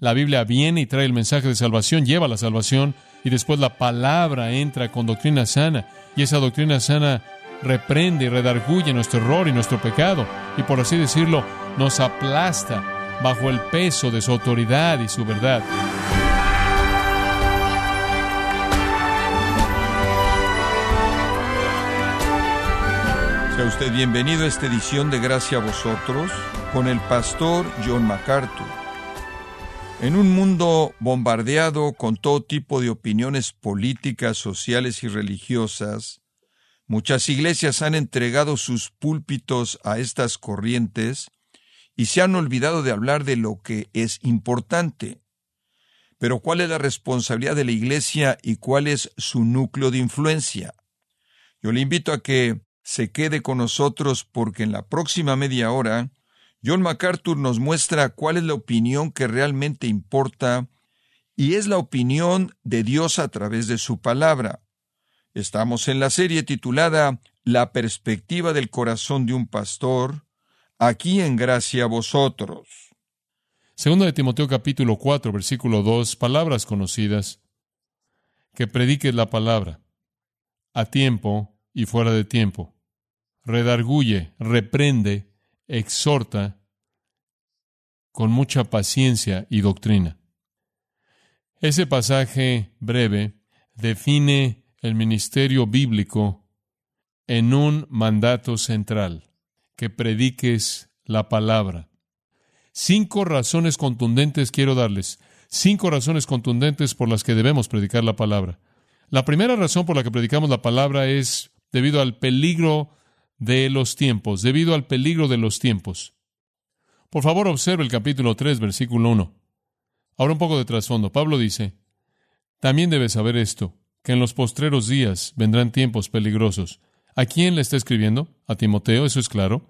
La Biblia viene y trae el mensaje de salvación, lleva la salvación, y después la palabra entra con doctrina sana, y esa doctrina sana reprende y redarguye nuestro error y nuestro pecado, y por así decirlo, nos aplasta bajo el peso de su autoridad y su verdad. Sea usted bienvenido a esta edición de Gracia a vosotros con el pastor John MacArthur. En un mundo bombardeado con todo tipo de opiniones políticas, sociales y religiosas, muchas iglesias han entregado sus púlpitos a estas corrientes y se han olvidado de hablar de lo que es importante. Pero ¿cuál es la responsabilidad de la iglesia y cuál es su núcleo de influencia? Yo le invito a que se quede con nosotros porque en la próxima media hora John MacArthur nos muestra cuál es la opinión que realmente importa y es la opinión de Dios a través de su palabra. Estamos en la serie titulada La perspectiva del corazón de un pastor, aquí en gracia a vosotros. Segundo de Timoteo capítulo 4, versículo 2, palabras conocidas. Que prediques la palabra, a tiempo y fuera de tiempo. Redarguye, reprende, exhorta con mucha paciencia y doctrina. Ese pasaje breve define el ministerio bíblico en un mandato central, que prediques la palabra. Cinco razones contundentes quiero darles, cinco razones contundentes por las que debemos predicar la palabra. La primera razón por la que predicamos la palabra es debido al peligro de los tiempos, debido al peligro de los tiempos. Por favor, observe el capítulo 3, versículo 1. Ahora un poco de trasfondo. Pablo dice, también debes saber esto, que en los postreros días vendrán tiempos peligrosos. ¿A quién le está escribiendo? A Timoteo, eso es claro.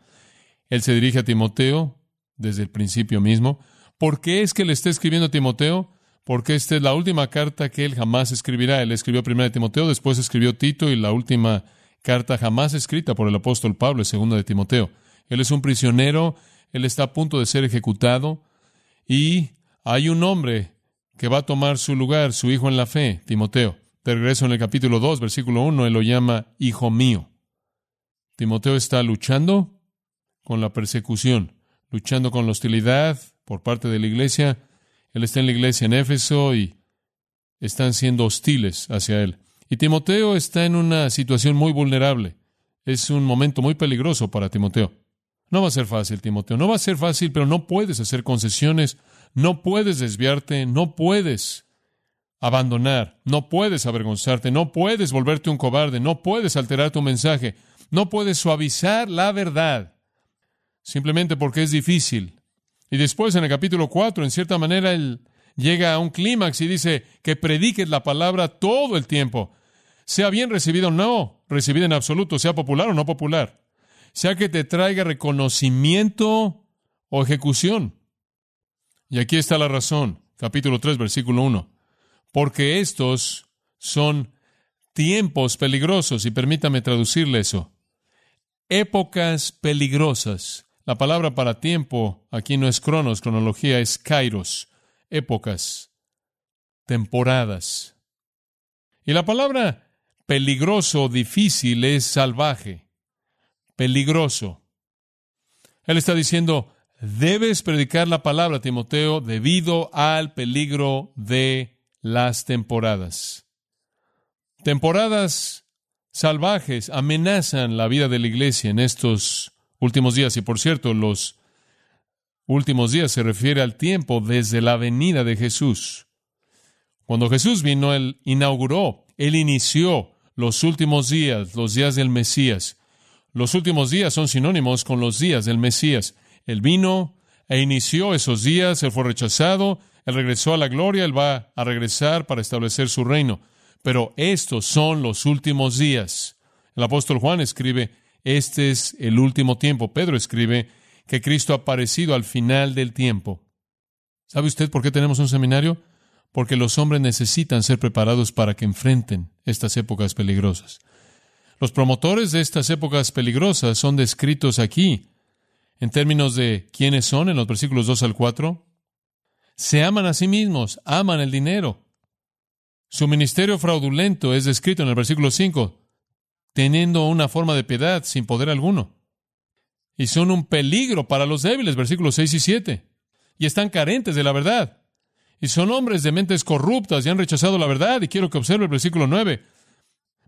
Él se dirige a Timoteo desde el principio mismo. ¿Por qué es que le está escribiendo a Timoteo? Porque esta es la última carta que él jamás escribirá. Él escribió primero a Timoteo, después escribió Tito y la última carta jamás escrita por el apóstol Pablo, segunda de Timoteo. Él es un prisionero, él está a punto de ser ejecutado y hay un hombre que va a tomar su lugar, su hijo en la fe, Timoteo. De regreso en el capítulo 2, versículo 1, él lo llama hijo mío. Timoteo está luchando con la persecución, luchando con la hostilidad por parte de la iglesia. Él está en la iglesia en Éfeso y están siendo hostiles hacia él. Y Timoteo está en una situación muy vulnerable. Es un momento muy peligroso para Timoteo. No va a ser fácil, Timoteo. No va a ser fácil, pero no puedes hacer concesiones, no puedes desviarte, no puedes abandonar, no puedes avergonzarte, no puedes volverte un cobarde, no puedes alterar tu mensaje, no puedes suavizar la verdad, simplemente porque es difícil. Y después en el capítulo 4, en cierta manera, él llega a un clímax y dice que prediques la palabra todo el tiempo. Sea bien recibido o no recibido en absoluto, sea popular o no popular, sea que te traiga reconocimiento o ejecución. Y aquí está la razón, capítulo 3, versículo 1, porque estos son tiempos peligrosos, y permítame traducirle eso, épocas peligrosas. La palabra para tiempo aquí no es cronos, cronología es kairos, épocas, temporadas. Y la palabra peligroso, difícil, es salvaje, peligroso. Él está diciendo, debes predicar la palabra, Timoteo, debido al peligro de las temporadas. Temporadas salvajes amenazan la vida de la iglesia en estos últimos días. Y por cierto, los últimos días se refiere al tiempo desde la venida de Jesús. Cuando Jesús vino, Él inauguró, Él inició los últimos días, los días del Mesías. Los últimos días son sinónimos con los días del Mesías. Él vino e inició esos días, él fue rechazado, él regresó a la gloria, él va a regresar para establecer su reino. Pero estos son los últimos días. El apóstol Juan escribe, este es el último tiempo. Pedro escribe que Cristo ha aparecido al final del tiempo. ¿Sabe usted por qué tenemos un seminario? porque los hombres necesitan ser preparados para que enfrenten estas épocas peligrosas. Los promotores de estas épocas peligrosas son descritos aquí en términos de quiénes son en los versículos 2 al 4. Se aman a sí mismos, aman el dinero. Su ministerio fraudulento es descrito en el versículo 5, teniendo una forma de piedad sin poder alguno. Y son un peligro para los débiles, versículos 6 y 7. Y están carentes de la verdad. Y son hombres de mentes corruptas y han rechazado la verdad. Y quiero que observe el versículo 9.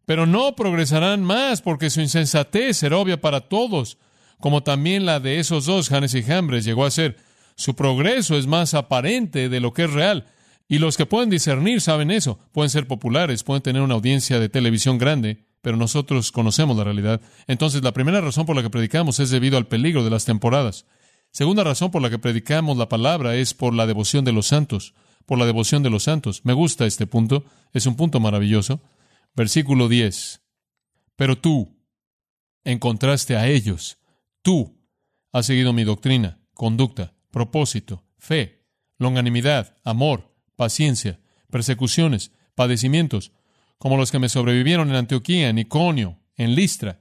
Pero no progresarán más porque su insensatez será obvia para todos, como también la de esos dos, Janes y Jambres, llegó a ser. Su progreso es más aparente de lo que es real. Y los que pueden discernir saben eso. Pueden ser populares, pueden tener una audiencia de televisión grande, pero nosotros conocemos la realidad. Entonces, la primera razón por la que predicamos es debido al peligro de las temporadas. Segunda razón por la que predicamos la palabra es por la devoción de los santos, por la devoción de los santos. Me gusta este punto, es un punto maravilloso. Versículo 10. Pero tú encontraste a ellos. Tú has seguido mi doctrina, conducta, propósito, fe, longanimidad, amor, paciencia, persecuciones, padecimientos, como los que me sobrevivieron en Antioquía, en Iconio, en Listra,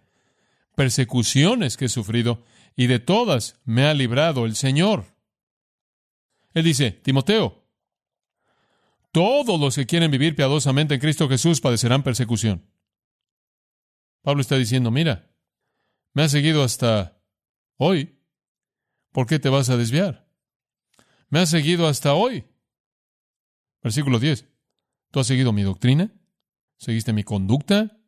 persecuciones que he sufrido, y de todas me ha librado el Señor. Él dice, Timoteo, todos los que quieren vivir piadosamente en Cristo Jesús padecerán persecución. Pablo está diciendo, mira, me has seguido hasta hoy, ¿por qué te vas a desviar? Me has seguido hasta hoy. Versículo 10. ¿Tú has seguido mi doctrina? ¿Seguiste mi conducta?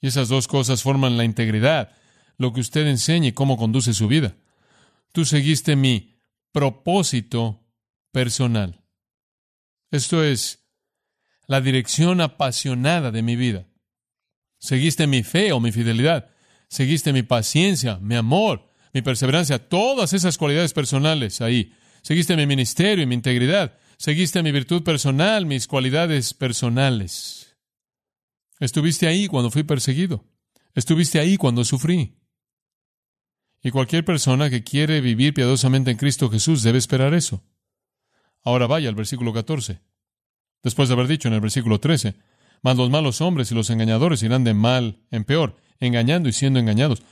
Y esas dos cosas forman la integridad, lo que usted enseña y cómo conduce su vida. Tú seguiste mi propósito personal. Esto es la dirección apasionada de mi vida. Seguiste mi fe o mi fidelidad. Seguiste mi paciencia, mi amor, mi perseverancia, todas esas cualidades personales ahí. Seguiste mi ministerio y mi integridad. Seguiste mi virtud personal, mis cualidades personales. Estuviste ahí cuando fui perseguido. Estuviste ahí cuando sufrí. Y cualquier persona que quiere vivir piadosamente en Cristo Jesús debe esperar eso. Ahora vaya al versículo 14. Después de haber dicho en el versículo 13, mas los malos hombres y los engañadores irán de mal en peor, engañando y siendo engañados.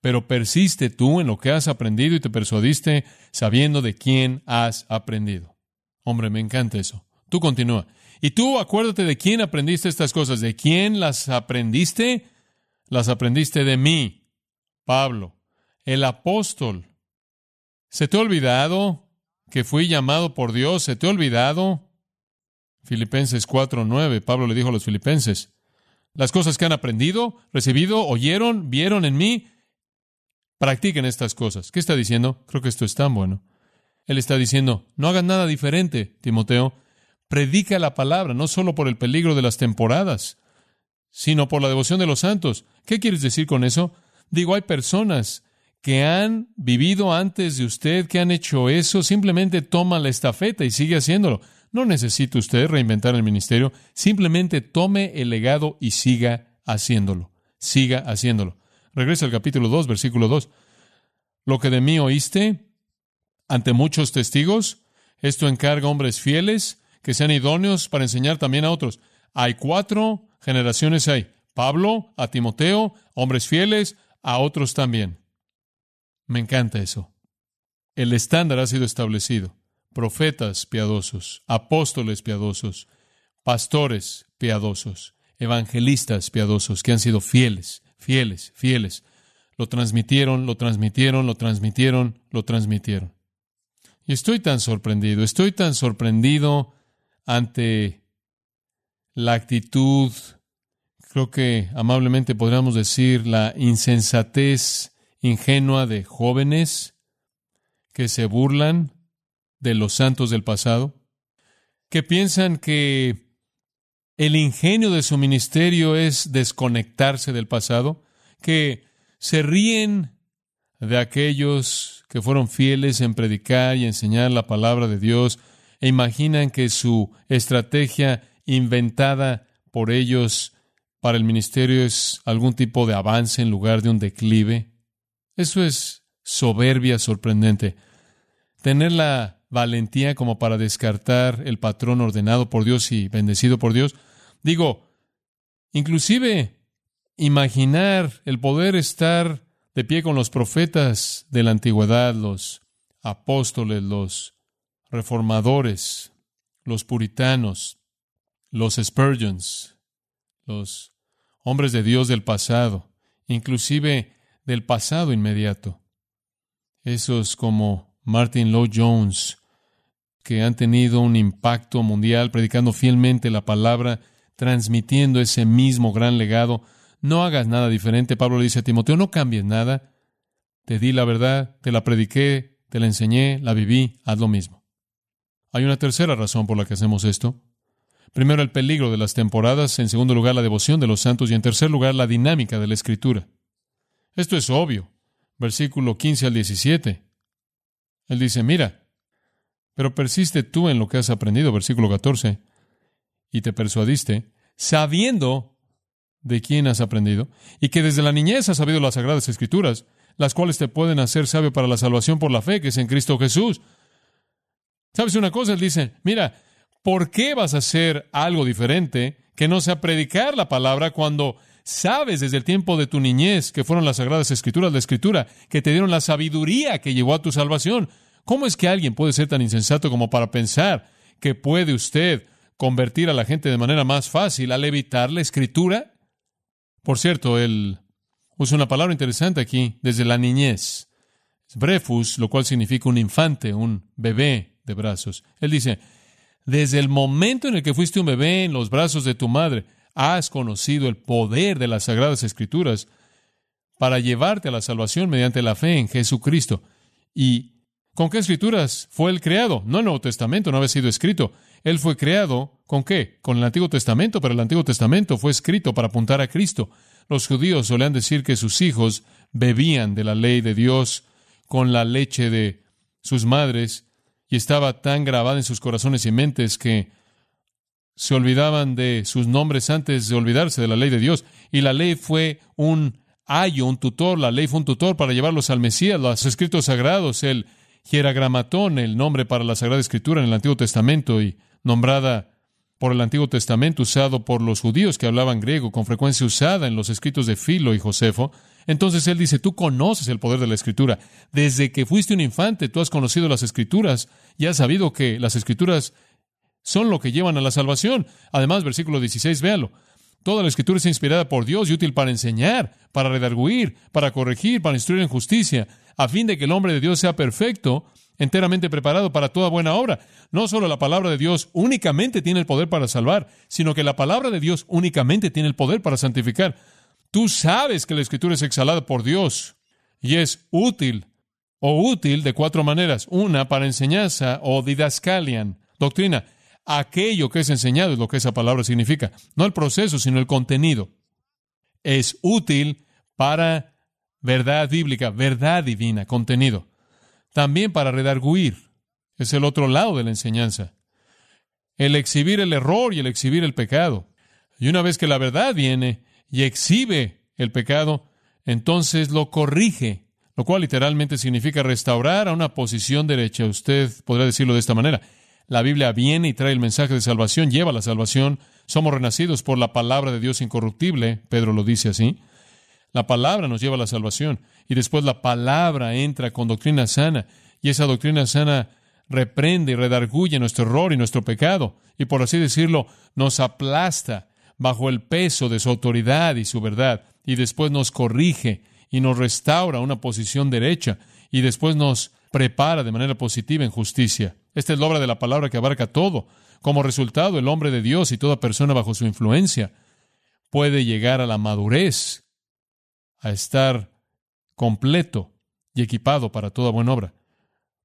Pero persiste tú en lo que has aprendido y te persuadiste sabiendo de quién has aprendido. Hombre, me encanta eso. Tú continúa. Y tú acuérdate de quién aprendiste estas cosas. ¿De quién las aprendiste? Las aprendiste de mí, Pablo, el apóstol. ¿Se te ha olvidado que fui llamado por Dios? ¿Se te ha olvidado? Filipenses 4:9, Pablo le dijo a los filipenses, las cosas que han aprendido, recibido, oyeron, vieron en mí, practiquen estas cosas. ¿Qué está diciendo? Creo que esto es tan bueno. Él está diciendo, no hagan nada diferente, Timoteo. Predica la palabra, no solo por el peligro de las temporadas, sino por la devoción de los santos. ¿Qué quieres decir con eso? Digo, hay personas que han vivido antes de usted, que han hecho eso, simplemente toma la estafeta y sigue haciéndolo. No necesita usted reinventar el ministerio, simplemente tome el legado y siga haciéndolo. Siga haciéndolo. Regresa al capítulo 2, versículo 2. Lo que de mí oíste, ante muchos testigos. Esto encarga hombres fieles que sean idóneos para enseñar también a otros. Hay cuatro generaciones ahí. Pablo, a Timoteo, hombres fieles, a otros también. Me encanta eso. El estándar ha sido establecido. Profetas piadosos, apóstoles piadosos, pastores piadosos, evangelistas piadosos que han sido fieles, fieles, fieles. Lo transmitieron, lo transmitieron, lo transmitieron, lo transmitieron. Y estoy tan sorprendido, estoy tan sorprendido ante la actitud, creo que amablemente podríamos decir, la insensatez ingenua de jóvenes que se burlan de los santos del pasado, que piensan que el ingenio de su ministerio es desconectarse del pasado, que se ríen de aquellos que fueron fieles en predicar y enseñar la palabra de Dios e imaginan que su estrategia inventada por ellos para el ministerio es algún tipo de avance en lugar de un declive. Eso es soberbia sorprendente. Tener la valentía como para descartar el patrón ordenado por Dios y bendecido por Dios. Digo, inclusive imaginar el poder estar de pie con los profetas de la antigüedad, los apóstoles, los reformadores, los puritanos, los Spurgeons, los hombres de Dios del pasado, inclusive del pasado inmediato. Esos como Martin Lloyd Jones, que han tenido un impacto mundial predicando fielmente la palabra, transmitiendo ese mismo gran legado. No hagas nada diferente. Pablo le dice a Timoteo, no cambies nada. Te di la verdad, te la prediqué, te la enseñé, la viví, haz lo mismo. Hay una tercera razón por la que hacemos esto. Primero, el peligro de las temporadas, en segundo lugar, la devoción de los santos y en tercer lugar, la dinámica de la escritura. Esto es obvio. Versículo 15 al 17. Él dice, mira, pero persiste tú en lo que has aprendido, versículo 14, y te persuadiste, sabiendo de quién has aprendido, y que desde la niñez has sabido las sagradas escrituras, las cuales te pueden hacer sabio para la salvación por la fe que es en Cristo Jesús. ¿Sabes una cosa? Él dice, mira, ¿por qué vas a hacer algo diferente que no sea predicar la palabra cuando sabes desde el tiempo de tu niñez que fueron las sagradas escrituras, la escritura, que te dieron la sabiduría que llevó a tu salvación? ¿Cómo es que alguien puede ser tan insensato como para pensar que puede usted convertir a la gente de manera más fácil al evitar la escritura? Por cierto, él usa una palabra interesante aquí, desde la niñez. Brefus, lo cual significa un infante, un bebé de brazos. Él dice, desde el momento en el que fuiste un bebé en los brazos de tu madre, has conocido el poder de las sagradas escrituras para llevarte a la salvación mediante la fe en Jesucristo. ¿Y con qué escrituras fue él creado? No el Nuevo Testamento, no había sido escrito. Él fue creado con qué? Con el Antiguo Testamento, pero el Antiguo Testamento fue escrito para apuntar a Cristo. Los judíos solían decir que sus hijos bebían de la ley de Dios con la leche de sus madres y estaba tan grabada en sus corazones y mentes que se olvidaban de sus nombres antes de olvidarse de la ley de Dios. Y la ley fue un ayo, un tutor, la ley fue un tutor para llevarlos al Mesías, los escritos sagrados, el hieragramatón, el nombre para la Sagrada Escritura en el Antiguo Testamento y nombrada por el Antiguo Testamento, usado por los judíos que hablaban griego, con frecuencia usada en los escritos de Filo y Josefo. Entonces él dice, tú conoces el poder de la Escritura. Desde que fuiste un infante, tú has conocido las Escrituras y has sabido que las Escrituras son lo que llevan a la salvación. Además, versículo 16, véalo. Toda la escritura es inspirada por Dios y útil para enseñar, para redarguir, para corregir, para instruir en justicia, a fin de que el hombre de Dios sea perfecto, enteramente preparado para toda buena obra. No solo la palabra de Dios únicamente tiene el poder para salvar, sino que la palabra de Dios únicamente tiene el poder para santificar. Tú sabes que la escritura es exhalada por Dios y es útil o útil de cuatro maneras. Una, para enseñanza o didascalian, doctrina aquello que es enseñado es lo que esa palabra significa. No el proceso, sino el contenido. Es útil para verdad bíblica, verdad divina, contenido. También para redarguir. Es el otro lado de la enseñanza. El exhibir el error y el exhibir el pecado. Y una vez que la verdad viene y exhibe el pecado, entonces lo corrige, lo cual literalmente significa restaurar a una posición derecha. Usted podrá decirlo de esta manera. La Biblia viene y trae el mensaje de salvación, lleva la salvación. Somos renacidos por la palabra de Dios incorruptible, Pedro lo dice así. La palabra nos lleva a la salvación y después la palabra entra con doctrina sana y esa doctrina sana reprende y redarguye nuestro error y nuestro pecado y por así decirlo nos aplasta bajo el peso de su autoridad y su verdad y después nos corrige y nos restaura una posición derecha y después nos prepara de manera positiva en justicia. Esta es la obra de la palabra que abarca todo. Como resultado, el hombre de Dios y toda persona bajo su influencia puede llegar a la madurez, a estar completo y equipado para toda buena obra.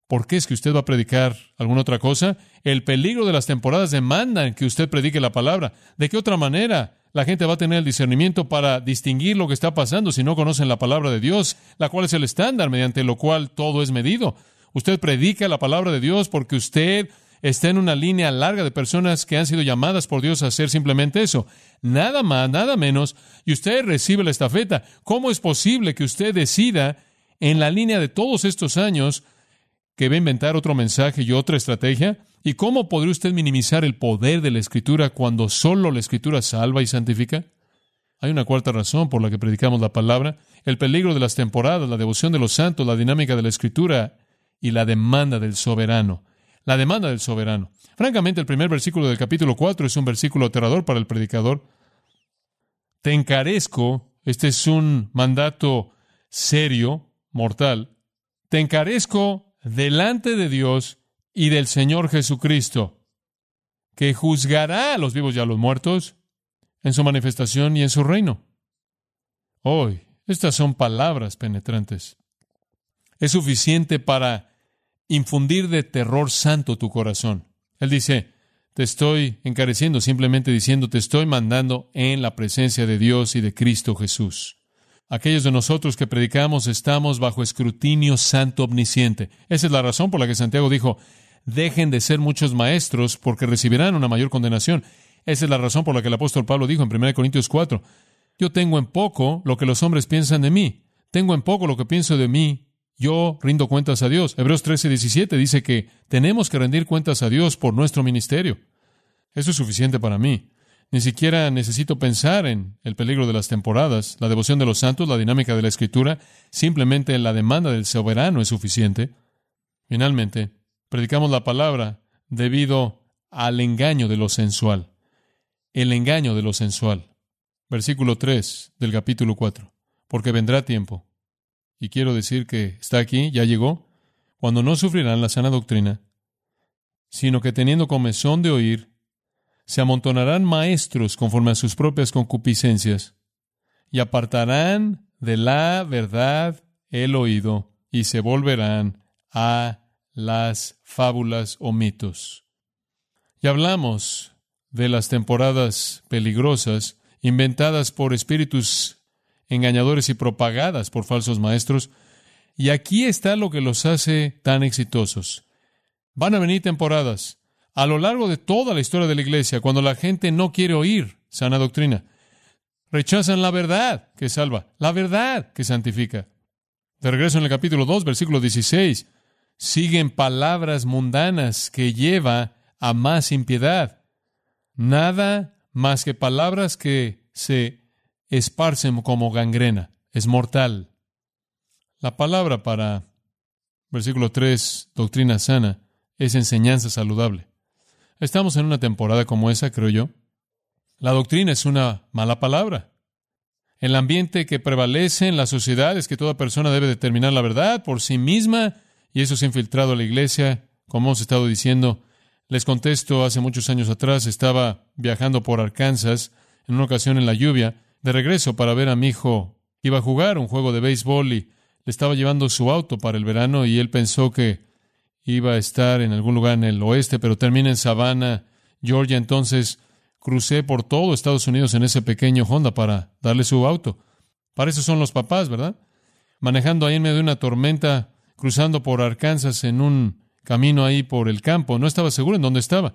¿Por qué es que usted va a predicar alguna otra cosa? El peligro de las temporadas demanda que usted predique la palabra. ¿De qué otra manera la gente va a tener el discernimiento para distinguir lo que está pasando si no conocen la palabra de Dios, la cual es el estándar mediante lo cual todo es medido? Usted predica la palabra de Dios porque usted está en una línea larga de personas que han sido llamadas por Dios a hacer simplemente eso. Nada más, nada menos, y usted recibe la estafeta. ¿Cómo es posible que usted decida en la línea de todos estos años que va a inventar otro mensaje y otra estrategia? ¿Y cómo podría usted minimizar el poder de la Escritura cuando solo la Escritura salva y santifica? Hay una cuarta razón por la que predicamos la palabra, el peligro de las temporadas, la devoción de los santos, la dinámica de la Escritura y la demanda del soberano. la demanda del soberano. Francamente, el primer versículo del capítulo 4 es un versículo aterrador para el predicador. Te encarezco, este es un mandato serio, mortal, te encarezco delante de Dios y del Señor Jesucristo, que juzgará a los vivos y a los muertos en su manifestación y en su reino. Hoy, estas son palabras penetrantes. Es suficiente para infundir de terror santo tu corazón. Él dice, te estoy encareciendo, simplemente diciendo, te estoy mandando en la presencia de Dios y de Cristo Jesús. Aquellos de nosotros que predicamos estamos bajo escrutinio santo omnisciente. Esa es la razón por la que Santiago dijo, dejen de ser muchos maestros porque recibirán una mayor condenación. Esa es la razón por la que el apóstol Pablo dijo en 1 Corintios 4, yo tengo en poco lo que los hombres piensan de mí, tengo en poco lo que pienso de mí, yo rindo cuentas a Dios. Hebreos 13, 17 dice que tenemos que rendir cuentas a Dios por nuestro ministerio. Eso es suficiente para mí. Ni siquiera necesito pensar en el peligro de las temporadas, la devoción de los santos, la dinámica de la escritura, simplemente la demanda del soberano es suficiente. Finalmente, predicamos la palabra debido al engaño de lo sensual. El engaño de lo sensual. Versículo 3 del capítulo 4. Porque vendrá tiempo y quiero decir que está aquí, ya llegó, cuando no sufrirán la sana doctrina, sino que teniendo comezón de oír, se amontonarán maestros conforme a sus propias concupiscencias, y apartarán de la verdad el oído, y se volverán a las fábulas o mitos. Y hablamos de las temporadas peligrosas inventadas por espíritus engañadores y propagadas por falsos maestros. Y aquí está lo que los hace tan exitosos. Van a venir temporadas a lo largo de toda la historia de la iglesia cuando la gente no quiere oír sana doctrina. Rechazan la verdad que salva, la verdad que santifica. De regreso en el capítulo 2, versículo 16, siguen palabras mundanas que lleva a más impiedad. Nada más que palabras que se esparcen como gangrena, es mortal. La palabra para versículo 3, doctrina sana, es enseñanza saludable. Estamos en una temporada como esa, creo yo. La doctrina es una mala palabra. El ambiente que prevalece en la sociedad es que toda persona debe determinar la verdad por sí misma y eso se ha infiltrado a la iglesia, como hemos estado diciendo. Les contesto, hace muchos años atrás estaba viajando por Arkansas en una ocasión en la lluvia de regreso para ver a mi hijo. Iba a jugar un juego de béisbol y le estaba llevando su auto para el verano y él pensó que iba a estar en algún lugar en el oeste, pero termina en Savannah, Georgia. Entonces crucé por todo Estados Unidos en ese pequeño Honda para darle su auto. Para eso son los papás, ¿verdad? Manejando ahí en medio de una tormenta, cruzando por Arkansas en un camino ahí por el campo. No estaba seguro en dónde estaba.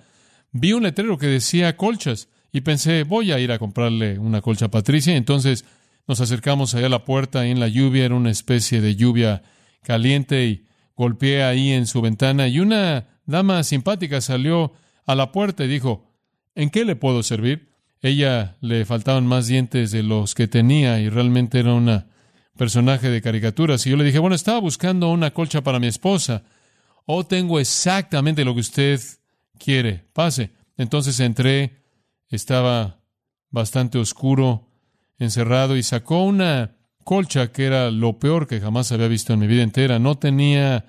Vi un letrero que decía colchas. Y pensé, voy a ir a comprarle una colcha a Patricia. Entonces nos acercamos allá a la puerta en la lluvia, era una especie de lluvia caliente y golpeé ahí en su ventana y una dama simpática salió a la puerta y dijo, ¿en qué le puedo servir? Ella le faltaban más dientes de los que tenía y realmente era una personaje de caricaturas. Y yo le dije, bueno, estaba buscando una colcha para mi esposa. Oh, tengo exactamente lo que usted quiere. Pase. Entonces entré estaba bastante oscuro, encerrado, y sacó una colcha que era lo peor que jamás había visto en mi vida entera. No tenía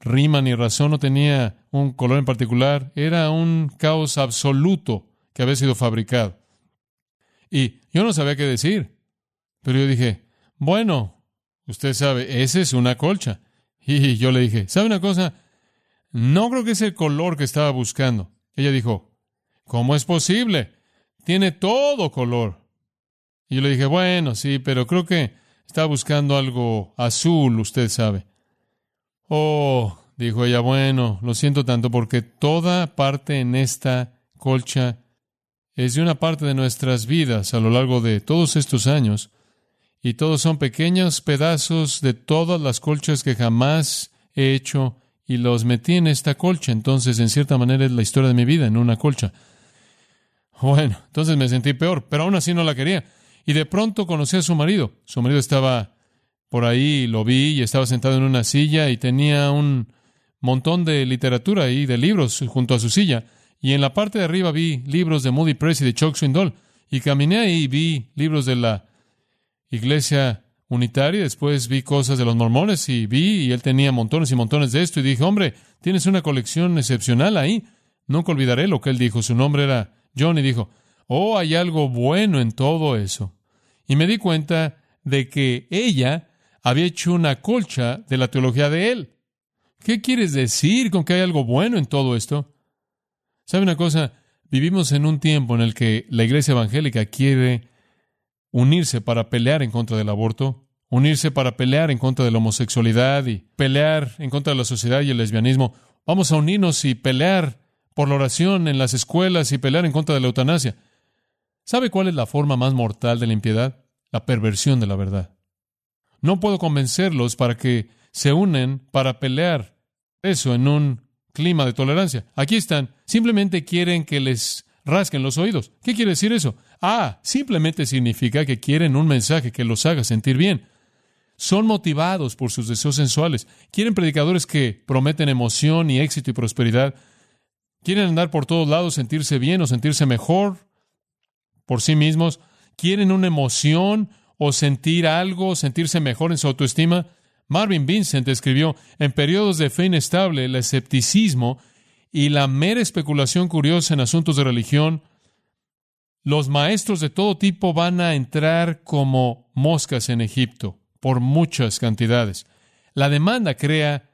rima ni razón, no tenía un color en particular, era un caos absoluto que había sido fabricado. Y yo no sabía qué decir, pero yo dije, bueno, usted sabe, esa es una colcha. Y yo le dije, ¿sabe una cosa? No creo que es el color que estaba buscando. Ella dijo, ¿Cómo es posible? Tiene todo color. Y yo le dije, bueno, sí, pero creo que está buscando algo azul, usted sabe. Oh, dijo ella, bueno, lo siento tanto porque toda parte en esta colcha es de una parte de nuestras vidas a lo largo de todos estos años, y todos son pequeños pedazos de todas las colchas que jamás he hecho y los metí en esta colcha. Entonces, en cierta manera, es la historia de mi vida en una colcha. Bueno, entonces me sentí peor, pero aún así no la quería. Y de pronto conocí a su marido. Su marido estaba por ahí, lo vi y estaba sentado en una silla y tenía un montón de literatura y de libros junto a su silla. Y en la parte de arriba vi libros de Moody Press y de Chuck Swindoll. Y caminé ahí y vi libros de la iglesia unitaria. Después vi cosas de los mormones y vi, y él tenía montones y montones de esto. Y dije, hombre, tienes una colección excepcional ahí. Nunca olvidaré lo que él dijo. Su nombre era John y dijo, oh, hay algo bueno en todo eso. Y me di cuenta de que ella había hecho una colcha de la teología de él. ¿Qué quieres decir con que hay algo bueno en todo esto? ¿Sabe una cosa? Vivimos en un tiempo en el que la iglesia evangélica quiere unirse para pelear en contra del aborto, unirse para pelear en contra de la homosexualidad y pelear en contra de la sociedad y el lesbianismo. Vamos a unirnos y pelear por la oración en las escuelas y pelear en contra de la eutanasia. ¿Sabe cuál es la forma más mortal de la impiedad? La perversión de la verdad. No puedo convencerlos para que se unen para pelear eso en un clima de tolerancia. Aquí están, simplemente quieren que les rasquen los oídos. ¿Qué quiere decir eso? Ah, simplemente significa que quieren un mensaje que los haga sentir bien. Son motivados por sus deseos sensuales. Quieren predicadores que prometen emoción y éxito y prosperidad. Quieren andar por todos lados, sentirse bien o sentirse mejor por sí mismos. Quieren una emoción o sentir algo, sentirse mejor en su autoestima. Marvin Vincent escribió, en periodos de fe inestable, el escepticismo y la mera especulación curiosa en asuntos de religión, los maestros de todo tipo van a entrar como moscas en Egipto por muchas cantidades. La demanda crea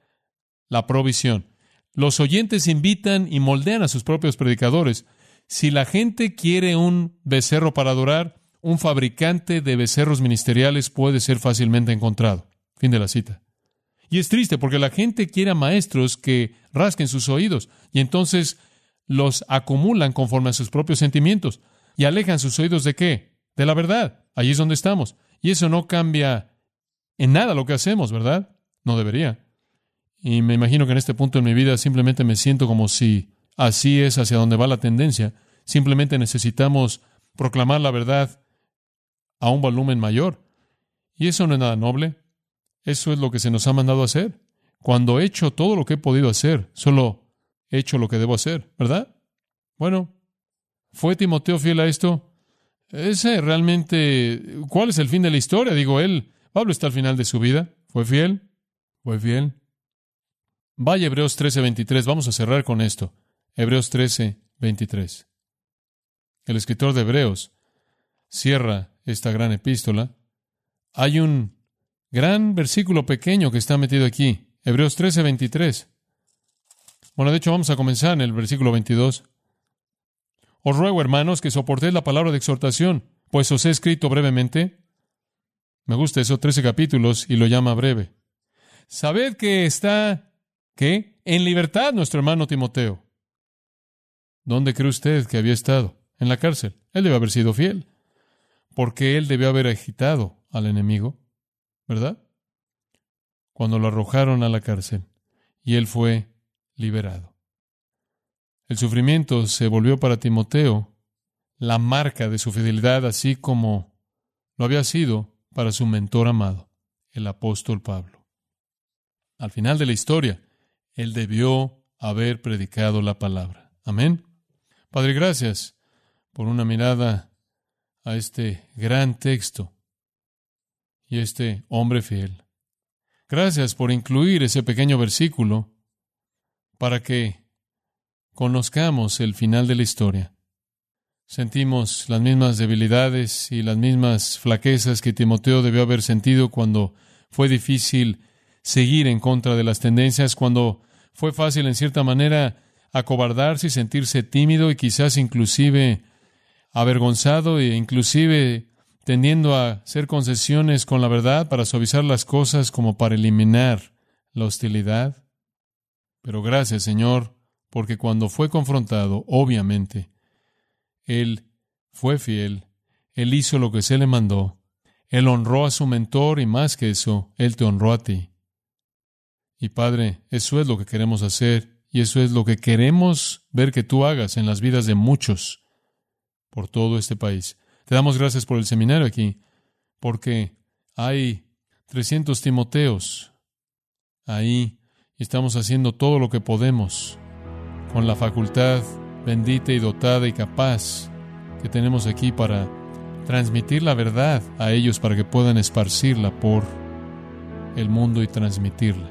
la provisión. Los oyentes invitan y moldean a sus propios predicadores. Si la gente quiere un becerro para adorar, un fabricante de becerros ministeriales puede ser fácilmente encontrado. Fin de la cita. Y es triste porque la gente quiere a maestros que rasquen sus oídos y entonces los acumulan conforme a sus propios sentimientos y alejan sus oídos de qué? De la verdad. Allí es donde estamos. Y eso no cambia en nada lo que hacemos, ¿verdad? No debería. Y me imagino que en este punto en mi vida simplemente me siento como si así es hacia donde va la tendencia. Simplemente necesitamos proclamar la verdad a un volumen mayor. Y eso no es nada noble. Eso es lo que se nos ha mandado a hacer. Cuando he hecho todo lo que he podido hacer, solo he hecho lo que debo hacer, ¿verdad? Bueno, ¿fue Timoteo fiel a esto? Ese realmente, ¿cuál es el fin de la historia? Digo, él, Pablo está al final de su vida. ¿Fue fiel? ¿Fue fiel? Vaya Hebreos 13:23, vamos a cerrar con esto. Hebreos 13:23. El escritor de Hebreos cierra esta gran epístola, hay un gran versículo pequeño que está metido aquí, Hebreos 13, 23. Bueno, de hecho vamos a comenzar en el versículo 22. Os ruego, hermanos, que soportéis la palabra de exhortación, pues os he escrito brevemente. Me gusta eso, 13 capítulos, y lo llama breve. Sabed que está, ¿qué? En libertad nuestro hermano Timoteo. ¿Dónde cree usted que había estado? En la cárcel. Él debe haber sido fiel porque él debió haber agitado al enemigo, ¿verdad? Cuando lo arrojaron a la cárcel y él fue liberado. El sufrimiento se volvió para Timoteo la marca de su fidelidad, así como lo había sido para su mentor amado, el apóstol Pablo. Al final de la historia, él debió haber predicado la palabra. Amén. Padre, gracias por una mirada a este gran texto y este hombre fiel. Gracias por incluir ese pequeño versículo para que conozcamos el final de la historia. Sentimos las mismas debilidades y las mismas flaquezas que Timoteo debió haber sentido cuando fue difícil seguir en contra de las tendencias, cuando fue fácil en cierta manera acobardarse y sentirse tímido y quizás inclusive avergonzado e inclusive tendiendo a hacer concesiones con la verdad para suavizar las cosas como para eliminar la hostilidad. Pero gracias, Señor, porque cuando fue confrontado, obviamente, Él fue fiel, Él hizo lo que se le mandó, Él honró a su mentor y más que eso, Él te honró a ti. Y Padre, eso es lo que queremos hacer y eso es lo que queremos ver que tú hagas en las vidas de muchos por todo este país. Te damos gracias por el seminario aquí, porque hay 300 Timoteos ahí Y estamos haciendo todo lo que podemos con la facultad bendita y dotada y capaz que tenemos aquí para transmitir la verdad a ellos para que puedan esparcirla por el mundo y transmitirla.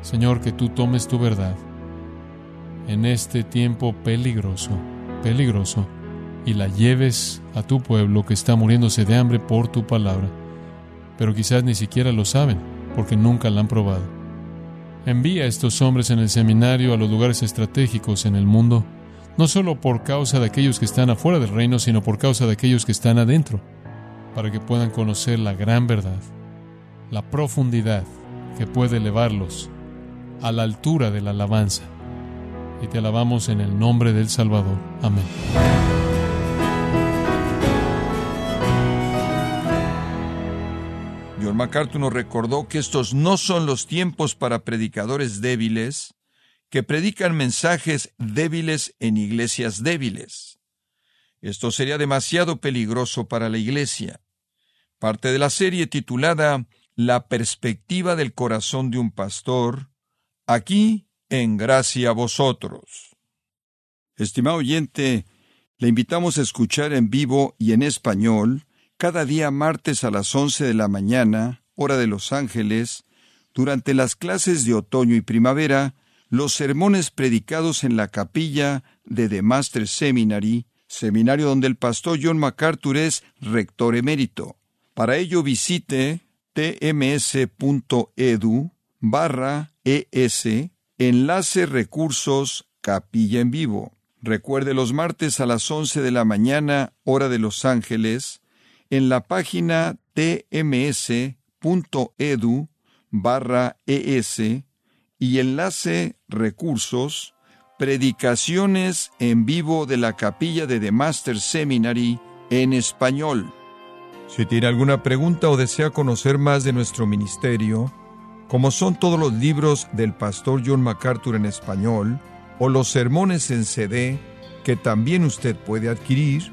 Señor, que tú tomes tu verdad en este tiempo peligroso, peligroso, y la lleves a tu pueblo que está muriéndose de hambre por tu palabra, pero quizás ni siquiera lo saben porque nunca la han probado. Envía a estos hombres en el seminario a los lugares estratégicos en el mundo, no solo por causa de aquellos que están afuera del reino, sino por causa de aquellos que están adentro, para que puedan conocer la gran verdad, la profundidad que puede elevarlos a la altura de la alabanza. Y te alabamos en el nombre del Salvador. Amén. John MacArthur nos recordó que estos no son los tiempos para predicadores débiles, que predican mensajes débiles en iglesias débiles. Esto sería demasiado peligroso para la iglesia. Parte de la serie titulada La perspectiva del corazón de un pastor, aquí en gracia a vosotros. Estimado oyente, le invitamos a escuchar en vivo y en español cada día martes a las once de la mañana, hora de Los Ángeles, durante las clases de otoño y primavera, los sermones predicados en la capilla de The Master Seminary, seminario donde el pastor John MacArthur es rector emérito. Para ello visite tms.edu barra es enlace recursos capilla en vivo. Recuerde los martes a las 11 de la mañana, hora de Los Ángeles, en la página tms.edu barra es y enlace recursos, predicaciones en vivo de la capilla de The Master Seminary en español. Si tiene alguna pregunta o desea conocer más de nuestro ministerio, como son todos los libros del pastor John MacArthur en español, o los sermones en CD que también usted puede adquirir,